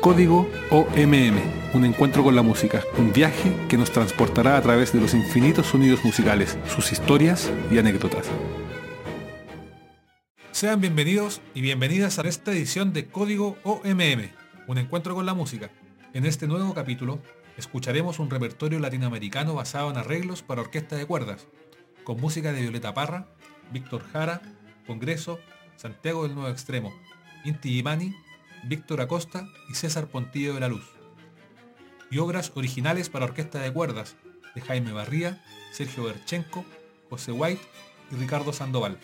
Código OMM, un encuentro con la música, un viaje que nos transportará a través de los infinitos sonidos musicales, sus historias y anécdotas. Sean bienvenidos y bienvenidas a esta edición de Código OMM, un encuentro con la música. En este nuevo capítulo escucharemos un repertorio latinoamericano basado en arreglos para orquesta de cuerdas, con música de Violeta Parra, Víctor Jara, Congreso, Santiago del Nuevo Extremo, Inti Gimani, Víctor Acosta y César Pontillo de la Luz. Y obras originales para orquesta de cuerdas de Jaime Barría, Sergio Berchenko, José White y Ricardo Sandoval.